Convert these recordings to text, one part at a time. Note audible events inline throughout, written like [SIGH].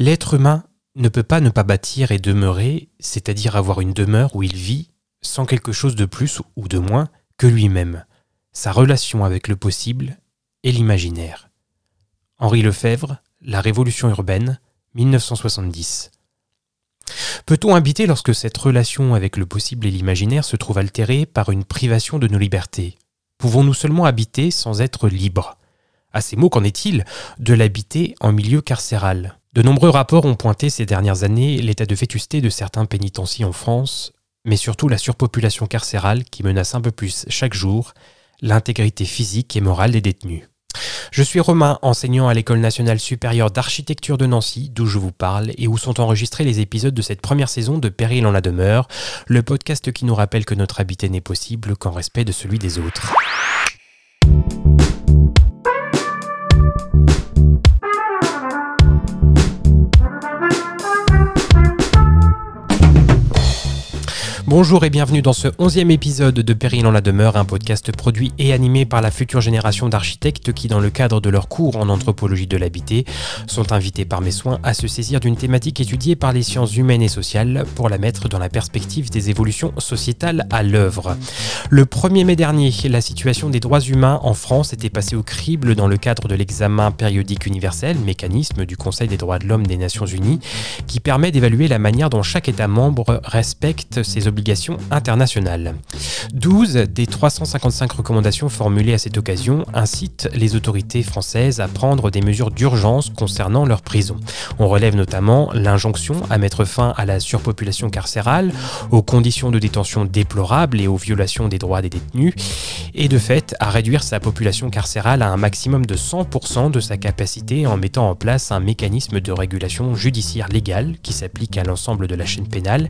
L'être humain ne peut pas ne pas bâtir et demeurer, c'est-à-dire avoir une demeure où il vit, sans quelque chose de plus ou de moins que lui-même, sa relation avec le possible et l'imaginaire. Henri Lefebvre, La Révolution urbaine, 1970. Peut-on habiter lorsque cette relation avec le possible et l'imaginaire se trouve altérée par une privation de nos libertés? Pouvons-nous seulement habiter sans être libres? À ces mots, qu'en est-il de l'habiter en milieu carcéral? De nombreux rapports ont pointé ces dernières années l'état de vétusté de certains pénitenciers en France, mais surtout la surpopulation carcérale qui menace un peu plus chaque jour l'intégrité physique et morale des détenus. Je suis Romain, enseignant à l'École nationale supérieure d'architecture de Nancy, d'où je vous parle, et où sont enregistrés les épisodes de cette première saison de Péril en la demeure, le podcast qui nous rappelle que notre habité n'est possible qu'en respect de celui des autres. Bonjour et bienvenue dans ce onzième épisode de Péril en la demeure, un podcast produit et animé par la future génération d'architectes qui, dans le cadre de leur cours en anthropologie de l'habité, sont invités par mes soins à se saisir d'une thématique étudiée par les sciences humaines et sociales pour la mettre dans la perspective des évolutions sociétales à l'œuvre. Le 1er mai dernier, la situation des droits humains en France était passée au crible dans le cadre de l'examen périodique universel, mécanisme du Conseil des droits de l'homme des Nations Unies, qui permet d'évaluer la manière dont chaque État membre respecte ses obligations internationales. 12 des 355 recommandations formulées à cette occasion incitent les autorités françaises à prendre des mesures d'urgence concernant leur prison. On relève notamment l'injonction à mettre fin à la surpopulation carcérale, aux conditions de détention déplorables et aux violations des droits des détenus, et de fait à réduire sa population carcérale à un maximum de 100% de sa capacité en mettant en place un mécanisme de régulation judiciaire légale qui s'applique à l'ensemble de la chaîne pénale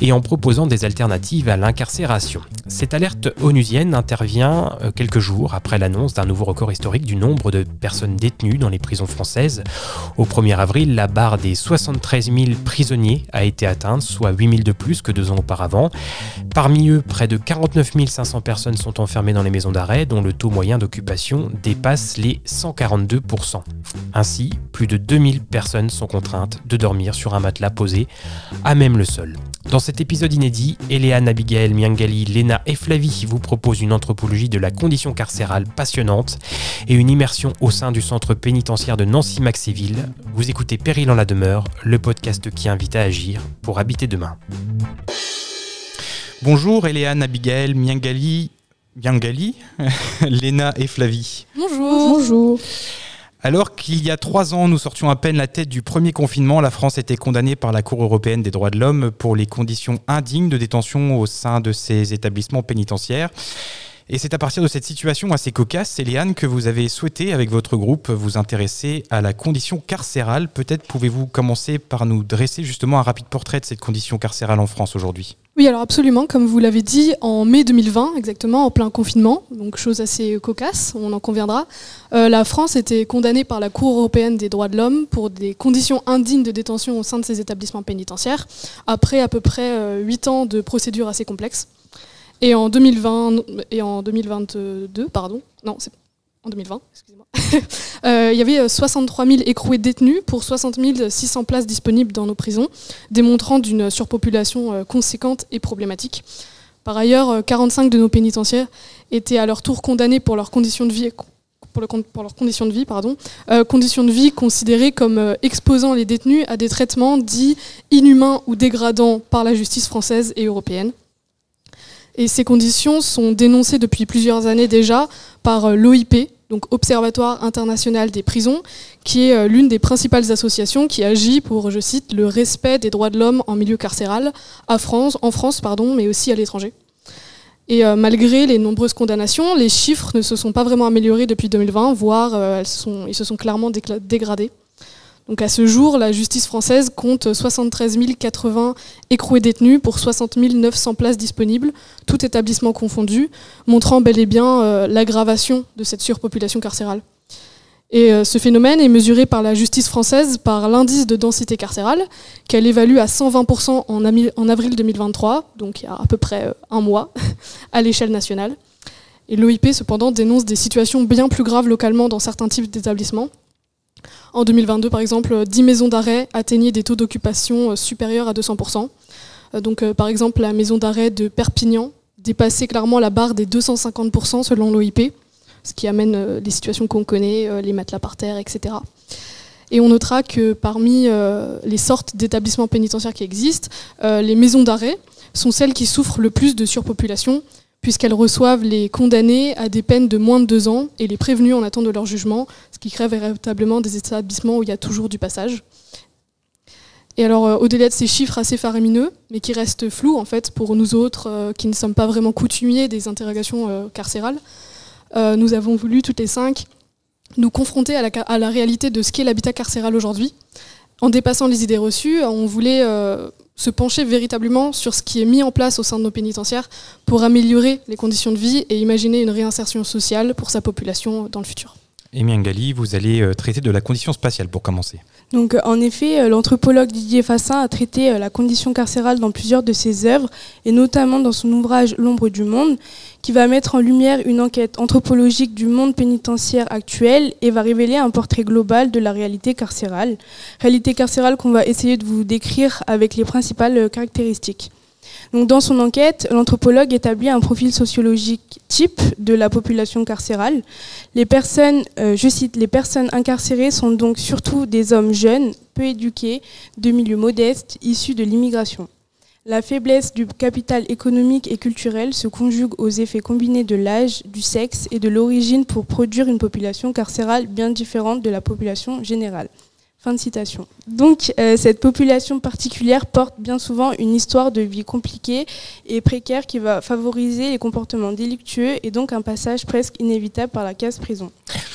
et en proposant des alternative à l'incarcération. Cette alerte onusienne intervient euh, quelques jours après l'annonce d'un nouveau record historique du nombre de personnes détenues dans les prisons françaises. Au 1er avril, la barre des 73 000 prisonniers a été atteinte, soit 8 000 de plus que deux ans auparavant. Parmi eux, près de 49 500 personnes sont enfermées dans les maisons d'arrêt, dont le taux moyen d'occupation dépasse les 142%. Ainsi, plus de 2000 personnes sont contraintes de dormir sur un matelas posé à même le sol. Dans cet épisode inédit, Eléane, Abigail, Miangali, Léna et Flavie vous proposent une anthropologie de la condition carcérale passionnante et une immersion au sein du centre pénitentiaire de Nancy-Maxéville. Vous écoutez Péril en la demeure, le podcast qui invite à agir pour habiter demain. Bonjour Eléane, Abigail, Miangali, Miangali, [LAUGHS] Léna et Flavie. Bonjour. Bonjour. Alors qu'il y a trois ans, nous sortions à peine la tête du premier confinement, la France était condamnée par la Cour européenne des droits de l'homme pour les conditions indignes de détention au sein de ses établissements pénitentiaires. Et c'est à partir de cette situation assez cocasse, Eliane, que vous avez souhaité, avec votre groupe, vous intéresser à la condition carcérale. Peut-être pouvez-vous commencer par nous dresser justement un rapide portrait de cette condition carcérale en France aujourd'hui oui, alors absolument, comme vous l'avez dit, en mai 2020, exactement, en plein confinement, donc chose assez cocasse, on en conviendra, euh, la France était condamnée par la Cour européenne des droits de l'homme pour des conditions indignes de détention au sein de ses établissements pénitentiaires, après à peu près 8 euh, ans de procédures assez complexes. Et en 2020 et en 2022, pardon, non, en 2020, excusez-moi, [LAUGHS] euh, il y avait 63 000 écroués détenus pour 60 600 places disponibles dans nos prisons, démontrant d'une surpopulation euh, conséquente et problématique. Par ailleurs, 45 euh, de nos pénitentiaires étaient à leur tour condamnés pour leurs conditions de vie pour, de vie, pardon, conditions de vie considérées comme exposant les détenus à des traitements dits inhumains ou dégradants par la justice française et européenne. Et ces conditions sont dénoncées depuis plusieurs années déjà par euh, l'OIP, donc Observatoire international des prisons, qui est euh, l'une des principales associations qui agit pour, je cite, le respect des droits de l'homme en milieu carcéral en France, pardon, mais aussi à l'étranger. Et euh, malgré les nombreuses condamnations, les chiffres ne se sont pas vraiment améliorés depuis 2020, voire sont, ils se sont clairement dégradés. Donc à ce jour, la justice française compte 73 080 écroués détenus pour 60 900 places disponibles, tout établissement confondu, montrant bel et bien euh, l'aggravation de cette surpopulation carcérale. Et euh, ce phénomène est mesuré par la justice française par l'indice de densité carcérale, qu'elle évalue à 120% en, en, avril 2023, donc il y a à peu près euh, un mois, [LAUGHS] à l'échelle nationale. Et l'OIP, cependant, dénonce des situations bien plus graves localement dans certains types d'établissements, En 2022, par exemple, 10 maisons d'arrêt atteignaient des taux d'occupation supérieurs à 200%. Donc, par exemple, la maison d'arrêt de Perpignan dépassait clairement la barre des 250% selon l'OIP, ce qui amène les situations qu'on connaît, les matelas par terre, etc. Et on notera que parmi euh, les sortes d'établissements pénitentiaires qui existent, euh, les maisons d'arrêt sont celles qui souffrent le plus de surpopulation, puisqu'elles reçoivent les condamnés à des peines de moins de deux ans et les prévenus en attente de leur jugement, ce qui crée véritablement des établissements où il y a toujours du passage. Et alors, euh, au-delà de ces chiffres assez faramineux, mais qui restent flous en fait pour nous autres qui ne sommes pas vraiment coutumiers des interrogations carcérales, nous avons voulu toutes les cinq nous confronter à la, réalité de ce qu'est l'habitat carcéral aujourd'hui. En dépassant les idées reçues, on voulait euh, se pencher véritablement sur ce qui est mis en place au sein de nos pénitentiaires pour améliorer les conditions de vie et imaginer une réinsertion sociale pour sa population dans le futur. Emian Gali, vous allez euh, traiter de la condition spatiale pour commencer. Donc, euh, en effet, euh, l'anthropologue Didier Fassin a traité la condition carcérale dans plusieurs de ses œuvres, et notamment dans son ouvrage L'ombre du monde, qui va mettre en lumière une enquête anthropologique du monde pénitentiaire actuel et va révéler un portrait global de la réalité carcérale. Réalité carcérale qu'on va essayer de vous décrire avec les principales caractéristiques dans son enquête, l'anthropologue établit un profil sociologique type de la population carcérale. Les personnes, euh, je cite, les personnes incarcérées sont donc surtout des hommes jeunes, peu éduqués, de milieux modestes, issus de l'immigration. La faiblesse du capital économique et culturel se conjugue aux effets combinés de l'âge, du sexe et de l'origine pour produire une population carcérale bien différente de la population générale. Fin de citation. Donc, euh, cette population particulière porte bien souvent une histoire de vie compliquée et précaire qui va favoriser les comportements délictueux et donc un passage presque inévitable par la case prison.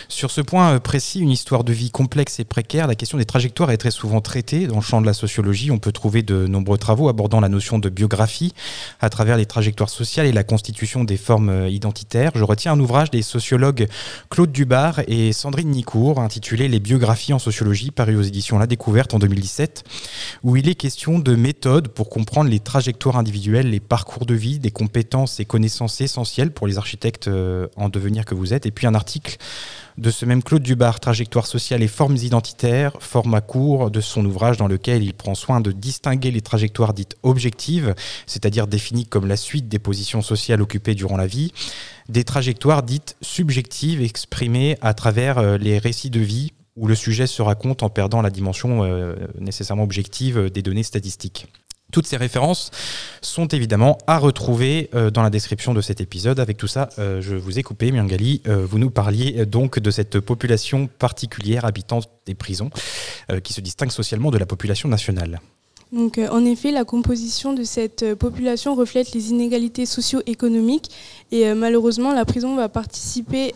Sur ce point euh, précis, une histoire de vie complexe et précaire, la question des trajectoires est très souvent traitée. Dans le champ de la sociologie, on peut trouver de nombreux travaux abordant la notion de biographie à travers les trajectoires sociales et la constitution des formes euh, identitaires. Je retiens un ouvrage des sociologues Claude Dubar et Sandrine Nicourt intitulé Les biographies en sociologie, paru aux éditions La Découverte en 2017, où il est question de méthodes pour comprendre les trajectoires individuelles, les parcours de vie, des compétences et connaissances essentielles pour les architectes euh, en devenir que vous êtes, et puis un article de ce même Claude Dubar, Trajectoire sociale et formes identitaires, format court de son ouvrage dans lequel il prend soin de distinguer les trajectoires dites objectives, c'est-à-dire définies comme la suite des positions sociales occupées durant la vie, des trajectoires dites subjectives exprimées à travers euh, les récits de vie où le sujet se raconte en perdant la dimension euh, nécessairement objective des données statistiques. Toutes ces références sont évidemment à retrouver euh, dans la description de cet épisode. Avec tout ça, euh, je vous ai coupé, Miangali. vous nous parliez donc de cette population particulière habitant des prisons qui se distingue socialement de la population nationale. Donc, euh, en effet, la composition de cette euh, population reflète les inégalités socio-économiques et euh, malheureusement, la prison va participer,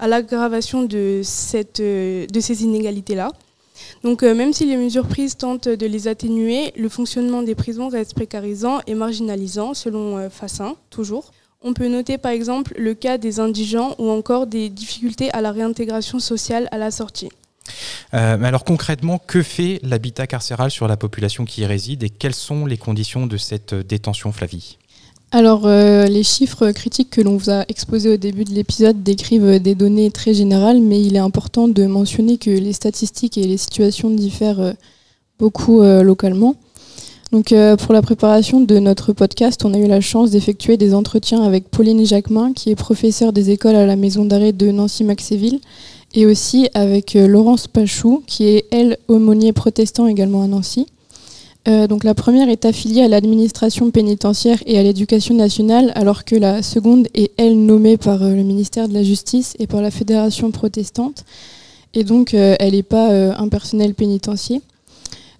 à l'aggravation de, ces inégalités-là. Donc, même si les mesures prises tentent de les atténuer, le fonctionnement des prisons reste précarisant et marginalisant, selon Fassin, toujours. On peut noter par exemple le cas des indigents ou encore des difficultés à la réintégration sociale à la sortie. Euh, alors concrètement, que fait l'habitat carcéral sur la population qui y réside et quelles sont les conditions de cette euh, détention, Flavie? Alors, euh, les chiffres critiques que l'on vous a exposés au début de l'épisode décrivent des données très générales, mais il est important de mentionner que les statistiques et les situations diffèrent beaucoup localement. Donc, pour la préparation de notre podcast, on a eu la chance d'effectuer des entretiens avec Pauline Jacquemin, qui est professeure des écoles à la maison d'arrêt de Nancy-Maxéville, et aussi avec euh, Laurence Pachou, qui est, elle, aumônier protestant également à Nancy. Euh, donc la première est affiliée à l'administration pénitentiaire et à l'éducation nationale, alors que la seconde est, elle, nommée par euh, le ministère de la Justice et par la Fédération protestante. Et donc, elle n'est pas un personnel pénitentiaire.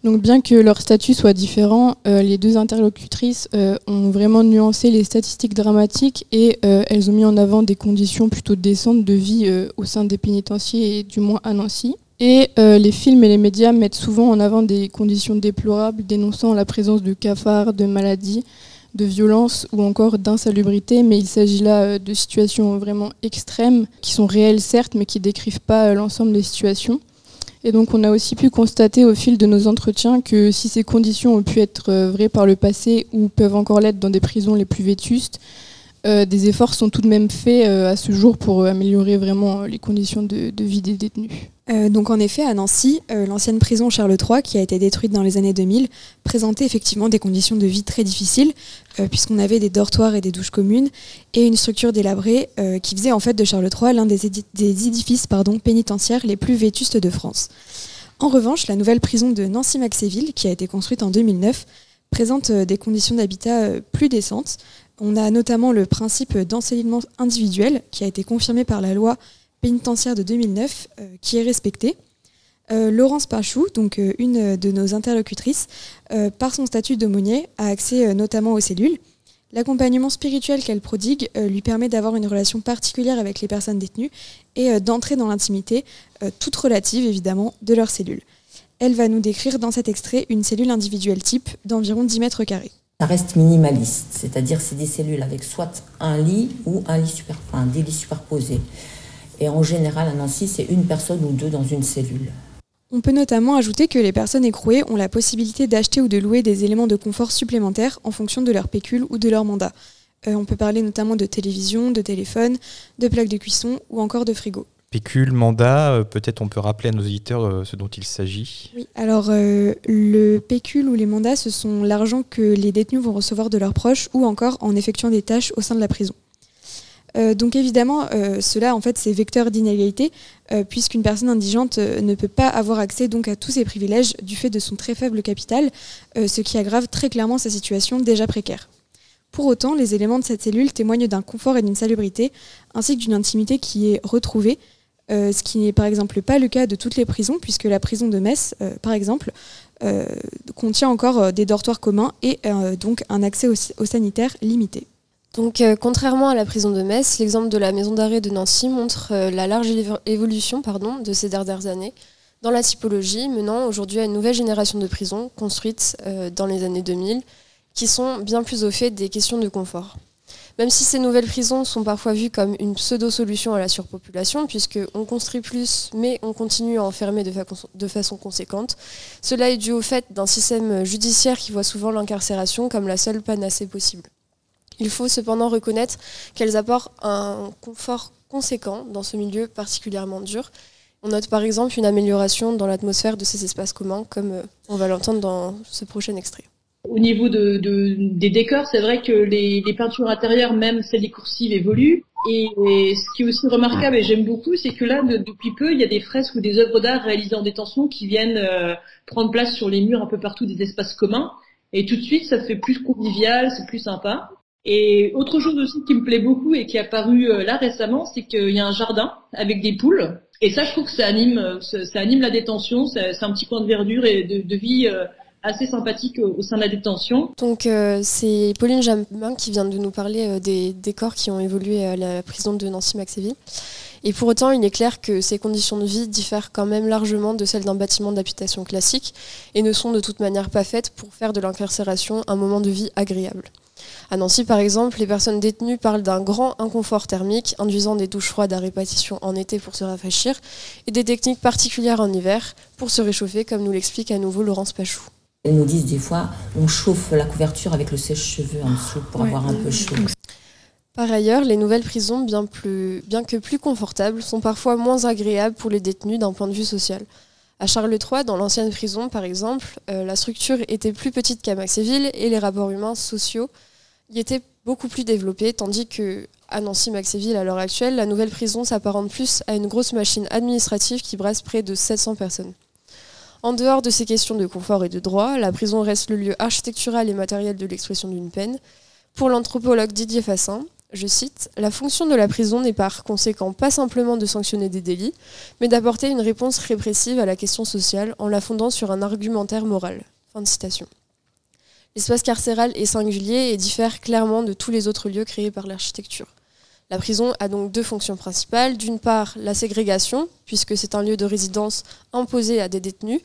Donc bien que leur statut soit différent, euh, les deux interlocutrices euh, ont vraiment nuancé les statistiques dramatiques et euh, elles ont mis en avant des conditions plutôt décentes de vie au sein des pénitenciers et du moins à Nancy. Et les films et les médias mettent souvent en avant des conditions déplorables dénonçant la présence de cafards, de maladies, de violences ou encore d'insalubrité, mais il s'agit là de situations vraiment extrêmes qui sont réelles certes, mais qui décrivent pas l'ensemble des situations. Et donc on a aussi pu constater au fil de nos entretiens que si ces conditions ont pu être euh, vraies par le passé ou peuvent encore l'être dans des prisons les plus vétustes, des efforts sont tout de même faits à ce jour pour améliorer vraiment les conditions de, vie des détenus. Euh, donc en effet, à Nancy, euh, l'ancienne prison Charles III, qui a été détruite dans les années 2000, présentait effectivement des conditions de vie très difficiles, euh, puisqu'on avait des dortoirs et des douches communes, et une structure délabrée qui faisait en fait de Charles III l'un des, édifices pénitentiaires les plus vétustes de France. En revanche, la nouvelle prison de Nancy-Maxéville, qui a été construite en 2009, présente des conditions d'habitat plus décentes. On a notamment le principe d'encellulement individuel, qui a été confirmé par la loi pénitentiaire de 2009 euh, qui est respectée. Euh, Laurence Pachou, donc euh, une de nos interlocutrices, par son statut d'aumônier, a accès notamment aux cellules. L'accompagnement spirituel qu'elle prodigue lui permet d'avoir une relation particulière avec les personnes détenues et d'entrer dans l'intimité, toute relative évidemment, de leurs cellules. Elle va nous décrire dans cet extrait une cellule individuelle type d'environ 10 mètres carrés. Ça reste minimaliste, c'est-à-dire c'est des cellules avec soit un lit ou un lit super, des lits superposés. Et en général, à Nancy, c'est une personne ou deux dans une cellule. On peut notamment ajouter que les personnes écrouées ont la possibilité d'acheter ou de louer des éléments de confort supplémentaires en fonction de leur pécule ou de leur mandat. Euh, on peut parler notamment de télévision, de téléphone, de plaques de cuisson ou encore de frigo. Pécule, mandat, euh, peut-être on peut rappeler à nos auditeurs euh, ce dont il s'agit. Oui, alors le pécule ou les mandats, ce sont l'argent que les détenus vont recevoir de leurs proches ou encore en effectuant des tâches au sein de la prison. Euh, donc évidemment, euh, cela en fait c'est vecteur d'inégalité euh, puisqu'une personne indigente ne peut pas avoir accès donc à tous ses privilèges du fait de son très faible capital, ce qui aggrave très clairement sa situation déjà précaire. Pour autant, les éléments de cette cellule témoignent d'un confort et d'une salubrité, ainsi que d'une intimité qui est retrouvée, ce qui n'est par exemple pas le cas de toutes les prisons, puisque la prison de Metz, par exemple, contient encore des dortoirs communs et donc un accès aux sanitaires limité. Donc, euh, contrairement à la prison de Metz, l'exemple de la maison d'arrêt de Nancy montre euh, la large évolution pardon, de ces dernières années dans la typologie, menant aujourd'hui à une nouvelle génération de prisons construites euh, dans les années 2000, qui sont bien plus au fait des questions de confort. Même si ces nouvelles prisons sont parfois vues comme une pseudo-solution à la surpopulation, puisqu'on construit plus, mais on continue à enfermer de, de façon conséquente, cela est dû au fait d'un système judiciaire qui voit souvent l'incarcération comme la seule panacée possible. Il faut cependant reconnaître qu'elles apportent un confort conséquent dans ce milieu particulièrement dur. On note par exemple une amélioration dans l'atmosphère de ces espaces communs, comme euh, on va l'entendre dans ce prochain extrait. Au niveau de, des décors, c'est vrai que les, peintures intérieures, même celles des coursives, évoluent. Et, ce qui est aussi remarquable, et j'aime beaucoup, c'est que là, depuis peu, il y a des fresques ou des œuvres d'art réalisées en détention qui viennent euh, prendre place sur les murs un peu partout des espaces communs. Et tout de suite, ça fait plus convivial, c'est plus sympa. Et autre chose aussi qui me plaît beaucoup et qui est apparu euh, là récemment, c'est qu'il y a un jardin avec des poules. Et ça, je trouve que ça anime, euh, ça anime la détention. C'est un petit coin de verdure et de, vie euh, assez sympathique au, sein de la détention. Donc c'est Pauline Jamin qui vient de nous parler des décors qui ont évolué à la prison de Nancy-Maxéville. Et pour autant, il est clair que ces conditions de vie diffèrent quand même largement de celles d'un bâtiment d'habitation classique et ne sont de toute manière pas faites pour faire de l'incarcération un moment de vie agréable. À Nancy, par exemple, les personnes détenues parlent d'un grand inconfort thermique, induisant des douches froides à répétition en été pour se rafraîchir, et des techniques particulières en hiver pour se réchauffer, comme nous l'explique à nouveau Laurence Pachou. Elles nous disent des fois, on chauffe la couverture avec le sèche-cheveux en dessous pour avoir un peu chaud. Par ailleurs, les nouvelles prisons, bien, plus, bien que plus confortables, sont parfois moins agréables pour les détenus d'un point de vue social. À Charles III, dans l'ancienne prison par exemple, euh, la structure était plus petite qu'à Maxéville et les rapports humains sociaux y étaient beaucoup plus développés, tandis que à Nancy-Maxéville, à l'heure actuelle, la nouvelle prison s'apparente plus à une grosse machine administrative qui brasse près de 700 personnes. En dehors de ces questions de confort et de droit, la prison reste le lieu architectural et matériel de l'expression d'une peine. Pour l'anthropologue Didier Fassin, je cite, La fonction de la prison n'est par conséquent pas simplement de sanctionner des délits, mais d'apporter une réponse répressive à la question sociale en la fondant sur un argumentaire moral. Fin de citation. L'espace carcéral est singulier et diffère clairement de tous les autres lieux créés par l'architecture. La prison a donc deux fonctions principales. D'une part, la ségrégation, puisque c'est un lieu de résidence imposé à des détenus,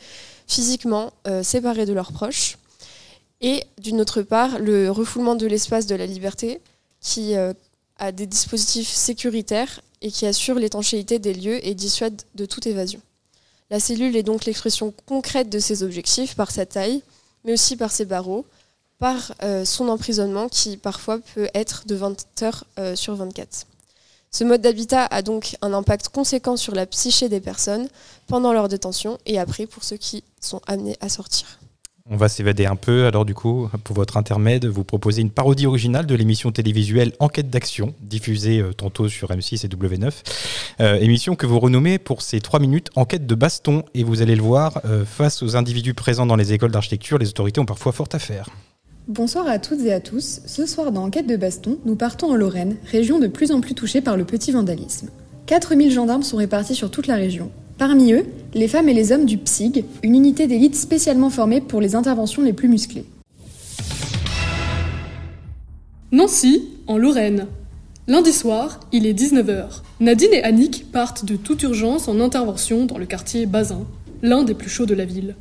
physiquement euh, séparés de leurs proches. Et d'une autre part, le refoulement de l'espace de la liberté, qui euh, a des dispositifs sécuritaires et qui assure l'étanchéité des lieux et dissuade de toute évasion. La cellule est donc l'expression concrète de ces objectifs par sa taille, mais aussi par ses barreaux, par son emprisonnement qui parfois peut être de 20 heures sur 24. Ce mode d'habitat a donc un impact conséquent sur la psyché des personnes pendant leur détention et après pour ceux qui sont amenés à sortir. On va s'évader un peu. Alors du coup, pour votre intermède, vous proposez une parodie originale de l'émission télévisuelle Enquête d'action, diffusée euh, tantôt sur M6 et W9. Euh, émission que vous renommez pour ces trois minutes Enquête de baston. Et vous allez le voir, euh, face aux individus présents dans les écoles d'architecture, les autorités ont parfois fort à faire. Bonsoir à toutes et à tous. Ce soir dans Enquête de baston, nous partons en Lorraine, région de plus en plus touchée par le petit vandalisme. 4000 gendarmes sont répartis sur toute la région. Parmi eux, les femmes et les hommes du PSIG, une unité d'élite spécialement formée pour les interventions les plus musclées. Nancy, en Lorraine. Lundi soir, il est 19h. Nadine et Annick partent de toute urgence en intervention dans le quartier Bazin, l'un des plus chauds de la ville.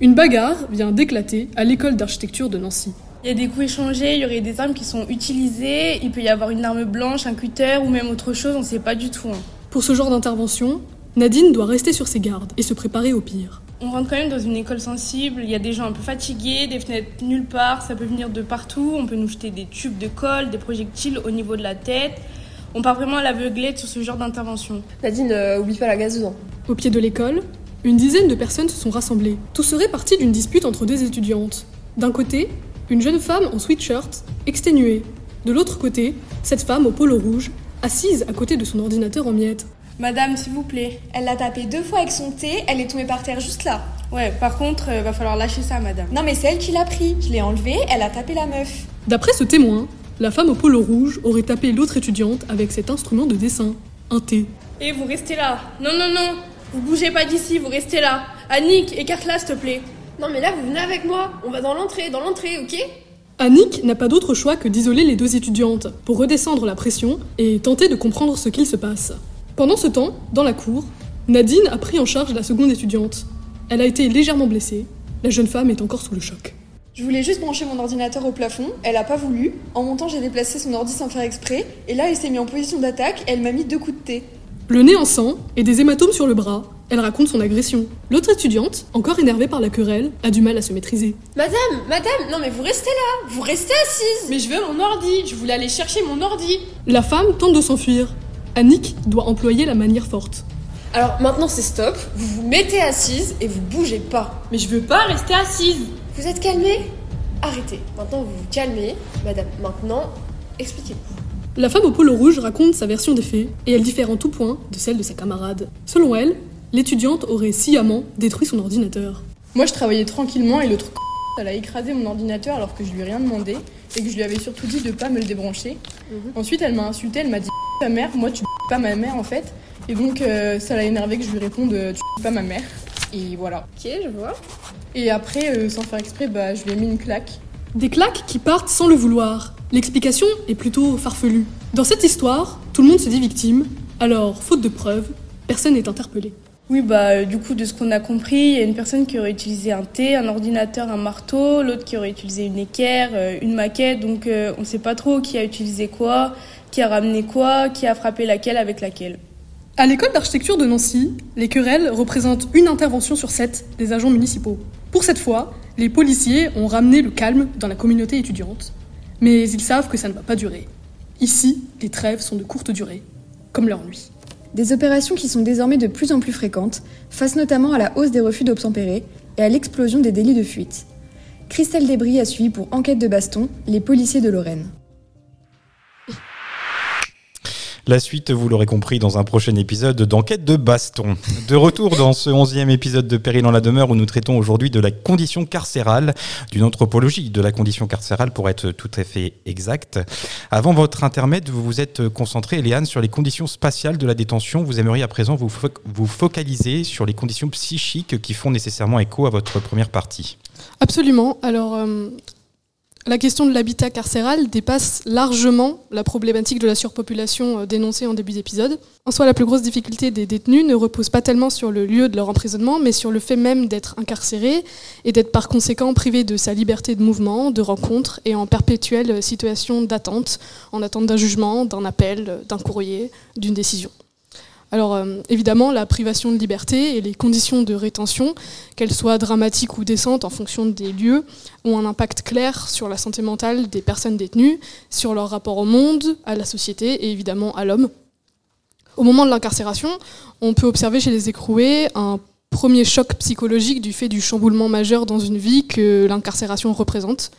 Une bagarre vient d'éclater à l'école d'architecture de Nancy. Il y a des coups échangés, il y aurait des armes qui sont utilisées, il peut y avoir une arme blanche, un cutter ou même autre chose, on ne sait pas du tout. Hein. Pour ce genre d'intervention, Nadine doit rester sur ses gardes et se préparer au pire. On rentre quand même dans une école sensible, il y a des gens un peu fatigués, des fenêtres nulle part, ça peut venir de partout, on peut nous jeter des tubes de colle, des projectiles au niveau de la tête. On part vraiment à l'aveuglette sur ce genre d'intervention. Nadine, euh, oublie pas la gazeuse. Au pied de l'école, une dizaine de personnes se sont rassemblées. Tout serait parti d'une dispute entre deux étudiantes. D'un côté, une jeune femme en sweatshirt, exténuée. De l'autre côté, cette femme au polo rouge, assise à côté de son ordinateur en miettes. Madame, s'il vous plaît. Elle l'a tapé deux fois avec son thé, elle est tombée par terre juste là. Ouais, par contre, euh, va falloir lâcher ça, madame. Non, mais c'est elle qui l'a pris. Je l'ai enlevé, elle a tapé la meuf. D'après ce témoin, la femme au polo rouge aurait tapé l'autre étudiante avec cet instrument de dessin, un thé. Et eh, vous restez là. Non, non, non. Vous bougez pas d'ici, vous restez là. Annick, écarte-la, s'il te plaît. Non, mais là, vous venez avec moi. On va dans l'entrée, dans l'entrée, ok Annick n'a pas d'autre choix que d'isoler les deux étudiantes pour redescendre la pression et tenter de comprendre ce qu'il se passe. Pendant ce temps, dans la cour, Nadine a pris en charge la seconde étudiante. Elle a été légèrement blessée. La jeune femme est encore sous le choc. Je voulais juste brancher mon ordinateur au plafond, elle a pas voulu. En montant, j'ai déplacé son ordi sans faire exprès, et là, elle s'est mise en position d'attaque et elle m'a mis deux coups de thé. Le nez en sang et des hématomes sur le bras, elle raconte son agression. L'autre étudiante, encore énervée par la querelle, a du mal à se maîtriser. Madame, madame, non mais vous restez là, vous restez assise. Mais je veux mon ordi, je voulais aller chercher mon ordi. La femme tente de s'enfuir, Annick doit employer la manière forte. Alors maintenant c'est stop, vous vous mettez assise et vous bougez pas. Mais je veux pas rester assise. Vous êtes calmée? Arrêtez. Maintenant vous vous calmez. Madame, maintenant, expliquez-vous. La femme au polo rouge raconte sa version des faits et elle diffère en tout point de celle de sa camarade. Selon elle, l'étudiante aurait sciemment détruit son ordinateur. Moi je travaillais tranquillement et l'autre elle a écrasé mon ordinateur alors que je lui ai rien demandé et que je lui avais surtout dit de pas me le débrancher. Mhm. Ensuite elle m'a insulté, elle m'a dit ta mère, moi tu pas ma mère en fait. Et donc euh, ça l'a énervé que je lui réponde tu pas ma mère. Et voilà. Ok, je vois. Et après, euh, sans faire exprès, bah, je lui ai mis une claque. Des claques qui partent sans le vouloir. L'explication est plutôt farfelue. Dans cette histoire, tout le monde se dit victime, alors, faute de preuves, personne n'est interpellé. Oui, bah, euh, du coup, de ce qu'on a compris, il y a une personne qui aurait utilisé un thé, un ordinateur, un marteau, l'autre qui aurait utilisé une équerre, une maquette, donc on ne sait pas trop qui a utilisé quoi qui a ramené quoi, qui a frappé laquelle avec laquelle. À l'école d'architecture de Nancy, les querelles représentent une intervention sur sept des agents municipaux. Pour cette fois, les policiers ont ramené le calme dans la communauté étudiante. Mais ils savent que ça ne va pas durer. Ici, les trêves sont de courte durée, comme leur nuit. Des opérations qui sont désormais de plus en plus fréquentes, face notamment à la hausse des refus d'obtempérer et à l'explosion des délits de fuite. Christelle Débris a suivi pour Enquête de Baston les policiers de Lorraine. La suite, vous l'aurez compris, dans un prochain épisode d'Enquête de Baston. De retour dans ce onzième épisode de Péril en la demeure où nous traitons aujourd'hui de la condition carcérale, d'une anthropologie de la condition carcérale pour être tout à fait exact. Avant votre intermède, vous vous êtes concentré, Eliane, sur les conditions spatiales de la détention. Vous aimeriez à présent vous, vous focaliser sur les conditions psychiques qui font nécessairement écho à votre première partie. Absolument. Alors, euh, la question de l'habitat carcéral dépasse largement la problématique de la surpopulation euh, dénoncée en début d'épisode. En soi, la plus grosse difficulté des détenus ne repose pas tellement sur le lieu de leur emprisonnement, mais sur le fait même d'être incarcéré et d'être par conséquent privé de sa liberté de mouvement, de rencontre et en perpétuelle situation d'attente, en attente d'un jugement, d'un appel, d'un courrier, d'une décision. Alors euh, évidemment, la privation de liberté et les conditions de rétention, qu'elles soient dramatiques ou décentes en fonction des lieux, ont un impact clair sur la santé mentale des personnes détenues, sur leur rapport au monde, à la société et évidemment à l'homme. Au moment de l'incarcération, on peut observer chez les écroués un premier choc psychologique du fait du chamboulement majeur dans une vie que l'incarcération représente.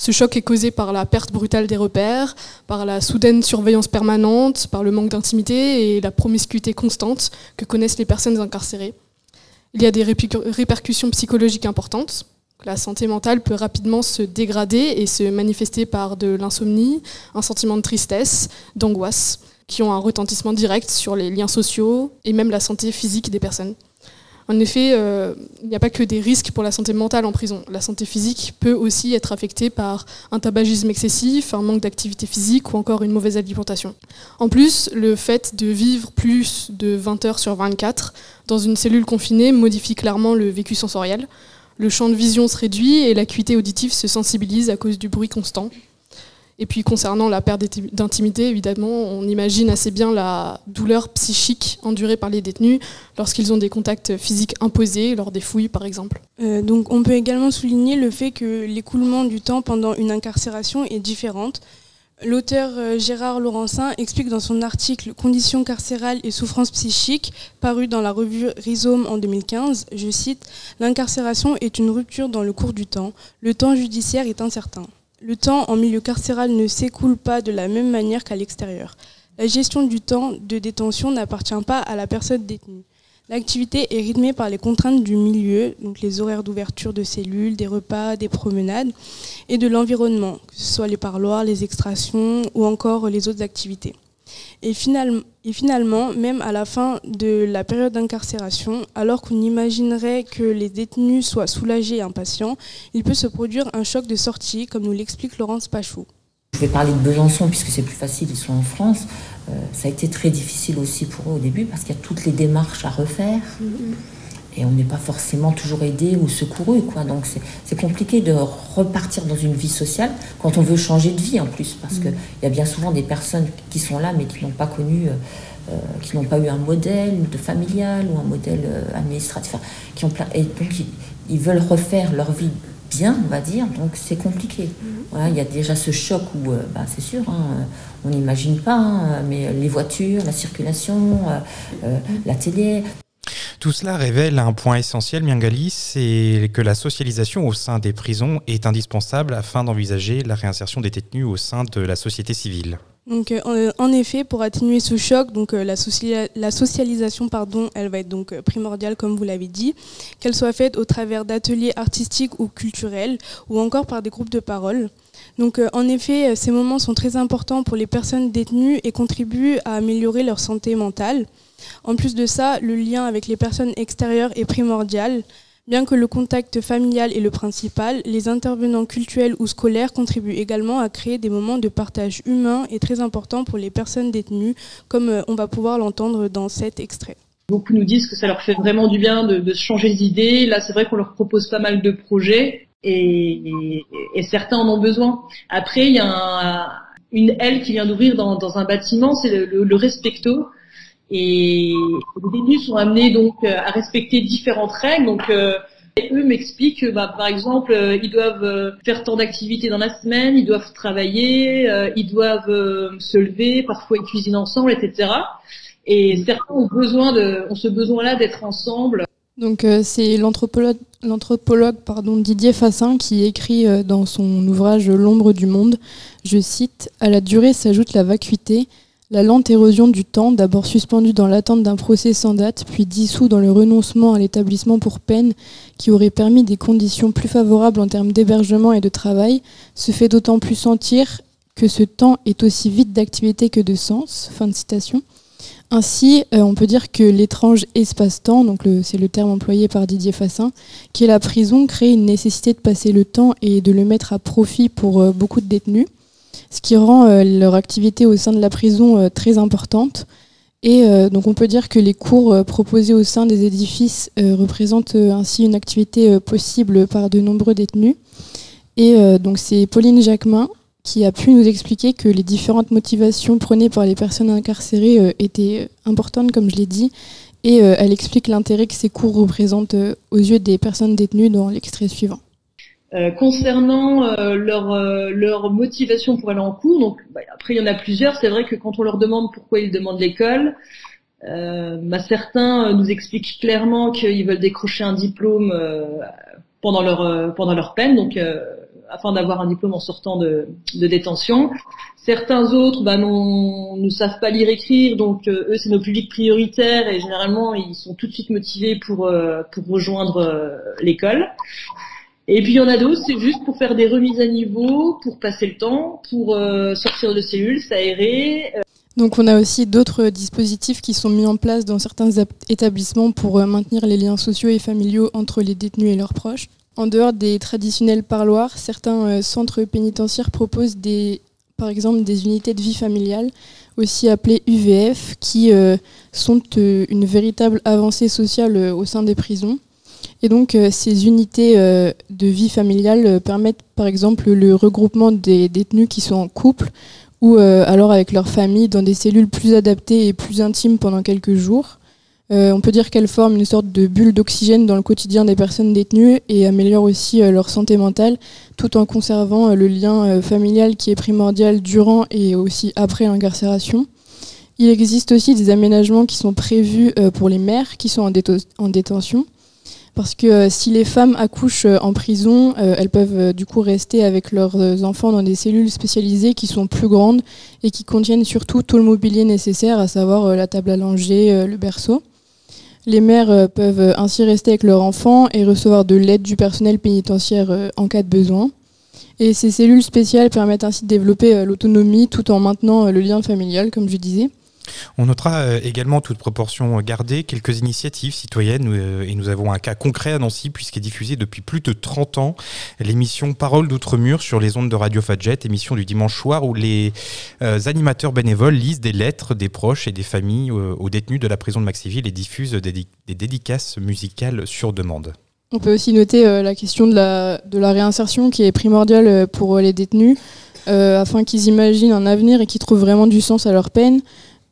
Ce choc est causé par la perte brutale des repères, par la soudaine surveillance permanente, par le manque d'intimité et la promiscuité constante que connaissent les personnes incarcérées. Il y a des répercussions psychologiques importantes. La santé mentale peut rapidement se dégrader et se manifester par de l'insomnie, un sentiment de tristesse, d'angoisse, qui ont un retentissement direct sur les liens sociaux et même la santé physique des personnes. En effet, euh, il n'y a pas que des risques pour la santé mentale en prison. La santé physique peut aussi être affectée par un tabagisme excessif, un manque d'activité physique ou encore une mauvaise alimentation. En plus, le fait de vivre plus de 20 heures sur 24 dans une cellule confinée modifie clairement le vécu sensoriel. Le champ de vision se réduit et l'acuité auditive se sensibilise à cause du bruit constant. Et puis concernant la perte d'intimité, évidemment, on imagine assez bien la douleur psychique endurée par les détenus lorsqu'ils ont des contacts physiques imposés, lors des fouilles par exemple. Euh, donc on peut également souligner le fait que l'écoulement du temps pendant une incarcération est différente. L'auteur euh, Gérard Laurencin explique dans son article Conditions carcérales et souffrances psychiques, paru dans la revue Rhizome en 2015, je cite L'incarcération est une rupture dans le cours du temps. Le temps judiciaire est incertain. Le temps en milieu carcéral ne s'écoule pas de la même manière qu'à l'extérieur. La gestion du temps de détention n'appartient pas à la personne détenue. L'activité est rythmée par les contraintes du milieu, donc les horaires d'ouverture de cellules, des repas, des promenades, et de l'environnement, que ce soit les parloirs, les extractions ou encore les autres activités. Et, finalement, même à la fin de la période d'incarcération, alors qu'on imaginerait que les détenus soient soulagés et impatients, il peut se produire un choc de sortie, comme nous l'explique Laurence Pachou. Je vais parler de Besançon puisque c'est plus facile, ils sont en France. Euh, ça a été très difficile aussi pour eux au début parce qu'il y a toutes les démarches à refaire. Mm-hmm et on n'est pas forcément toujours aidé ou secouru. Quoi. Donc c'est compliqué de repartir dans une vie sociale quand on veut changer de vie en plus, parce qu'il y a bien souvent des personnes qui sont là mais qui n'ont pas connu, euh, euh, qui n'ont pas eu un modèle de familial ou un modèle euh, administratif, qui ont plein, et donc ils, veulent refaire leur vie bien, on va dire, donc c'est compliqué. Mm-hmm. il y a déjà ce choc où, bah, c'est sûr, hein, on n'imagine pas, hein, mais les voitures, la circulation, la télé, tout cela révèle un point essentiel, Miangali, c'est que la socialisation au sein des prisons est indispensable afin d'envisager la réinsertion des détenus au sein de la société civile. Donc, euh, en effet, pour atténuer ce choc, donc, euh, la, socialisation, pardon, elle va être donc euh, primordiale, comme vous l'avez dit, qu'elle soit faite au travers d'ateliers artistiques ou culturels, ou encore par des groupes de parole. Donc, en effet, ces moments sont très importants pour les personnes détenues et contribuent à améliorer leur santé mentale. En plus de ça, le lien avec les personnes extérieures est primordial. Bien que le contact familial est le principal, les intervenants culturels ou scolaires contribuent également à créer des moments de partage humain et très importants pour les personnes détenues, comme euh, on va pouvoir l'entendre dans cet extrait. Beaucoup nous disent que ça leur fait vraiment du bien de, se changer d'idées. Là, c'est vrai qu'on leur propose pas mal de projets et, certains en ont besoin. Après, il y a une aile qui vient d'ouvrir dans, un bâtiment, c'est le respecto et les détenus sont amenés donc euh, à respecter différentes règles. Donc euh, eux m'expliquent que bah, par exemple euh, ils doivent faire tant d'activités dans la semaine, ils doivent travailler, ils doivent se lever, parfois ils cuisinent ensemble, etc. Et certains ont besoin de, ce besoin-là d'être ensemble. Donc c'est l'anthropologue, Didier Fassin qui écrit dans son ouvrage L'ombre du monde, je cite À la durée s'ajoute la vacuité, la lente érosion du temps, d'abord suspendue dans l'attente d'un procès sans date, puis dissous dans le renoncement à l'établissement pour peine qui aurait permis des conditions plus favorables en termes d'hébergement et de travail, se fait d'autant plus sentir que ce temps est aussi vide d'activité que de sens. Fin de citation. Ainsi, euh, on peut dire que l'étrange espace-temps, donc c'est le terme employé par Didier Fassin, qui est la prison, crée une nécessité de passer le temps et de le mettre à profit pour euh, beaucoup de détenus ce qui rend euh, leur activité au sein de la prison euh, très importante. Et euh, donc on peut dire que les cours proposés au sein des édifices représentent ainsi une activité possible par de nombreux détenus. Et donc c'est Pauline Jacquemin qui a pu nous expliquer que les différentes motivations prônées par les personnes incarcérées étaient importantes, comme je l'ai dit, et elle explique l'intérêt que ces cours représentent aux yeux des personnes détenues dans l'extrait suivant. Concernant leur, leur motivation pour aller en cours, donc bah, après il y en a plusieurs. C'est vrai que quand on leur demande pourquoi ils demandent l'école, euh, bah, certains nous expliquent clairement qu'ils veulent décrocher un diplôme pendant leur peine, donc afin d'avoir un diplôme en sortant de, détention. Certains autres bah, ne savent pas lire écrire, donc euh, eux c'est nos publics prioritaires et généralement ils sont tout de suite motivés pour, euh, rejoindre euh, l'école. Et puis il y en a d'autres, c'est juste pour faire des remises à niveau, pour passer le temps, pour sortir de cellules, s'aérer. Donc on a aussi d'autres dispositifs qui sont mis en place dans certains établissements pour maintenir les liens sociaux et familiaux entre les détenus et leurs proches. En dehors des traditionnels parloirs, certains euh, centres pénitentiaires proposent par exemple des unités de vie familiale, aussi appelées UVF, qui euh, sont euh, une véritable avancée sociale au sein des prisons. Et donc ces unités de vie familiale permettent par exemple le regroupement des détenus qui sont en couple ou alors avec leur famille dans des cellules plus adaptées et plus intimes pendant quelques jours. Euh, on peut dire qu'elle forme une sorte de bulle d'oxygène dans le quotidien des personnes détenues et améliore aussi euh, leur santé mentale, tout en conservant euh, le lien familial qui est primordial durant et aussi après l'incarcération. Il existe aussi des aménagements qui sont prévus pour les mères qui sont en, détention. Parce que si les femmes accouchent en prison, elles peuvent du coup rester avec leurs enfants dans des cellules spécialisées qui sont plus grandes et qui contiennent surtout tout le mobilier nécessaire, à savoir la table à langer, le berceau. Les mères euh, peuvent euh, ainsi rester avec leur enfant et recevoir de l'aide du personnel pénitentiaire euh, en cas de besoin. Et ces cellules spéciales permettent ainsi de développer l'autonomie tout en maintenant le lien familial, comme je disais. On notera euh, également, toute proportion gardée, quelques initiatives citoyennes euh, et nous avons un cas concret à Nancy puisqu'est diffusée depuis plus de 30 ans l'émission Parole d'Outre-Mur sur les ondes de Radio Fadjet, émission du dimanche soir où les euh, animateurs bénévoles lisent des lettres des proches et des familles aux détenus de la prison de Maxiville et diffusent des, dédicaces musicales sur demande. On peut aussi noter la question de la, de la réinsertion qui est primordiale pour les détenus afin qu'ils imaginent un avenir et qu'ils trouvent vraiment du sens à leur peine.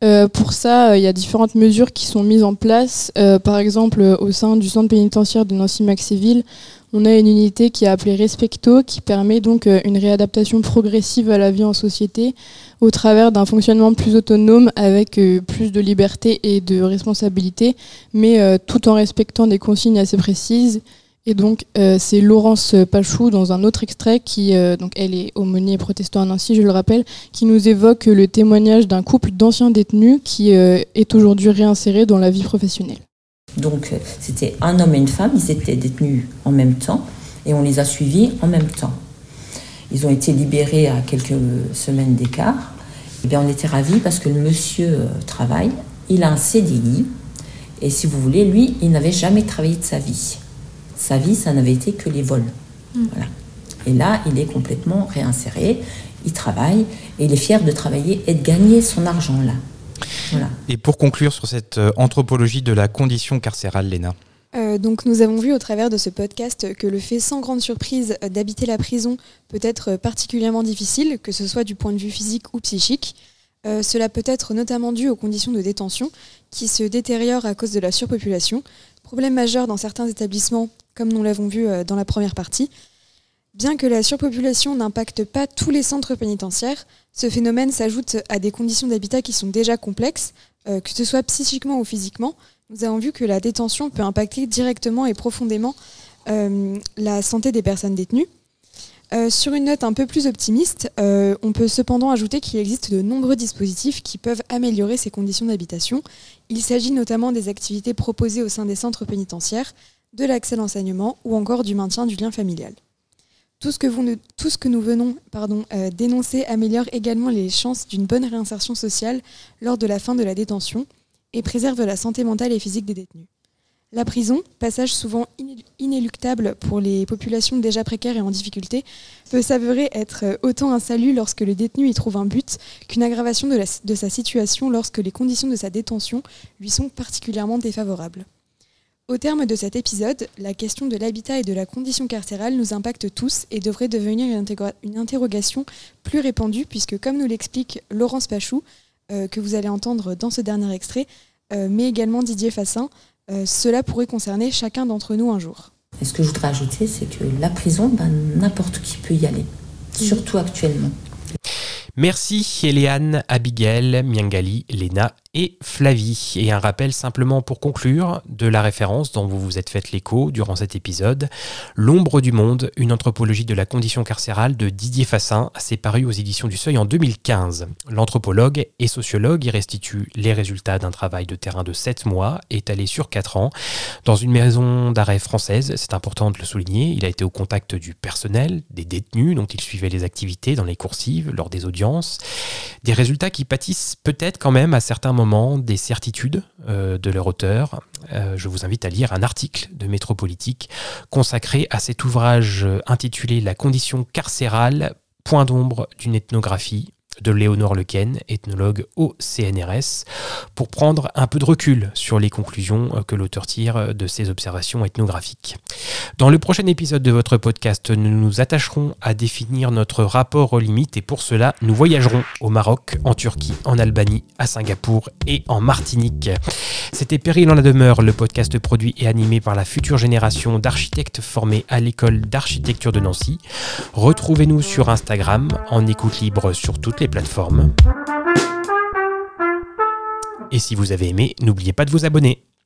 Euh, pour ça, euh, il y a différentes mesures qui sont mises en place. Euh, par exemple, au sein du centre pénitentiaire de Nancy-Maxéville, on a une unité qui est appelée Respecto, qui permet donc une réadaptation progressive à la vie en société au travers d'un fonctionnement plus autonome avec plus de liberté et de responsabilité, mais tout en respectant des consignes assez précises et donc, euh, c'est Laurence Pachou dans un autre extrait qui, euh, donc elle est aumônier protestant à Nancy, je le rappelle, qui nous évoque le témoignage d'un couple d'anciens détenus qui euh, est aujourd'hui réinséré dans la vie professionnelle. Donc, c'était un homme et une femme, ils étaient détenus en même temps et on les a suivis en même temps. Ils ont été libérés à quelques semaines d'écart. Eh bien, on était ravis parce que le monsieur travaille, il a un CDI et si vous voulez, lui, il n'avait jamais travaillé de sa vie sa vie, ça n'avait été que les vols. Mm. Et là, il est complètement réinséré, il travaille, et il est fier de travailler et de gagner son argent là. Et pour conclure sur cette euh, anthropologie de la condition carcérale, Léna euh, donc nous avons vu au travers de ce podcast que le fait sans grande surprise d'habiter la prison peut être particulièrement difficile, que ce soit du point de vue physique ou psychique. Euh, cela peut être notamment dû aux conditions de détention qui se détériorent à cause de la surpopulation, problème majeur dans certains établissements comme nous l'avons vu euh, dans la première partie. Bien que la surpopulation n'impacte pas tous les centres pénitentiaires, ce phénomène s'ajoute à des conditions d'habitat qui sont déjà complexes, euh, que ce soit psychiquement ou physiquement. Nous avons vu que la détention peut impacter directement et profondément euh, la santé des personnes détenues. sur une note un peu plus optimiste, on peut cependant ajouter qu'il existe de nombreux dispositifs qui peuvent améliorer ces conditions d'habitation. Il s'agit notamment des activités proposées au sein des centres pénitentiaires, de l'accès à l'enseignement ou encore du maintien du lien familial. Tout ce que, nous venons euh, dénoncer améliore également les chances d'une bonne réinsertion sociale lors de la fin de la détention et préserve la santé mentale et physique des détenus. La prison, passage souvent inéluctable pour les populations déjà précaires et en difficulté, peut s'avérer être euh, autant un salut lorsque le détenu y trouve un but qu'une aggravation de sa situation lorsque les conditions de sa détention lui sont particulièrement défavorables. Au terme de cet épisode, la question de l'habitat et de la condition carcérale nous impacte tous et devrait devenir une, une interrogation plus répandue puisque, comme nous l'explique Laurence Pachou, euh, que vous allez entendre dans ce dernier extrait, euh, mais également Didier Fassin, euh, cela pourrait concerner chacun d'entre nous un jour. Et ce que je voudrais ajouter, c'est que la prison, ben, n'importe qui peut y aller, surtout actuellement. Merci Eliane, Abigail, Miangali, Lena et Flavie. Et un rappel simplement pour conclure de la référence dont vous vous êtes fait l'écho durant cet épisode. L'ombre du monde, une anthropologie de la condition carcérale de Didier Fassin, s'est paru aux éditions du Seuil en 2015. L'anthropologue et sociologue y restitue les résultats d'un travail de terrain de 7 mois, étalé sur 4 ans, dans une maison d'arrêt française, c'est important de le souligner. Il a été au contact du personnel, des détenus dont il suivait les activités dans les coursives, lors des audiences. Des résultats qui pâtissent peut-être quand même à certains moments des certitudes euh, de leur auteur. Euh, je vous invite à lire un article de Métropolitique consacré à cet ouvrage euh, intitulé La condition carcérale, point d'ombre d'une ethnographie de Léonore Lequen, ethnologue au CNRS, pour prendre un peu de recul sur les conclusions euh, que l'auteur tire de ses observations ethnographiques. Dans le prochain épisode de votre podcast, nous nous attacherons à définir notre rapport aux limites et pour cela, nous voyagerons au Maroc, en Turquie, en Albanie, à Singapour et en Martinique. C'était Péril en la demeure, le podcast produit et animé par la future génération d'architectes formés à l'école d'architecture de Nancy. Retrouvez-nous sur Instagram en écoute libre sur toutes plateformes. Et si vous avez aimé, n'oubliez pas de vous abonner.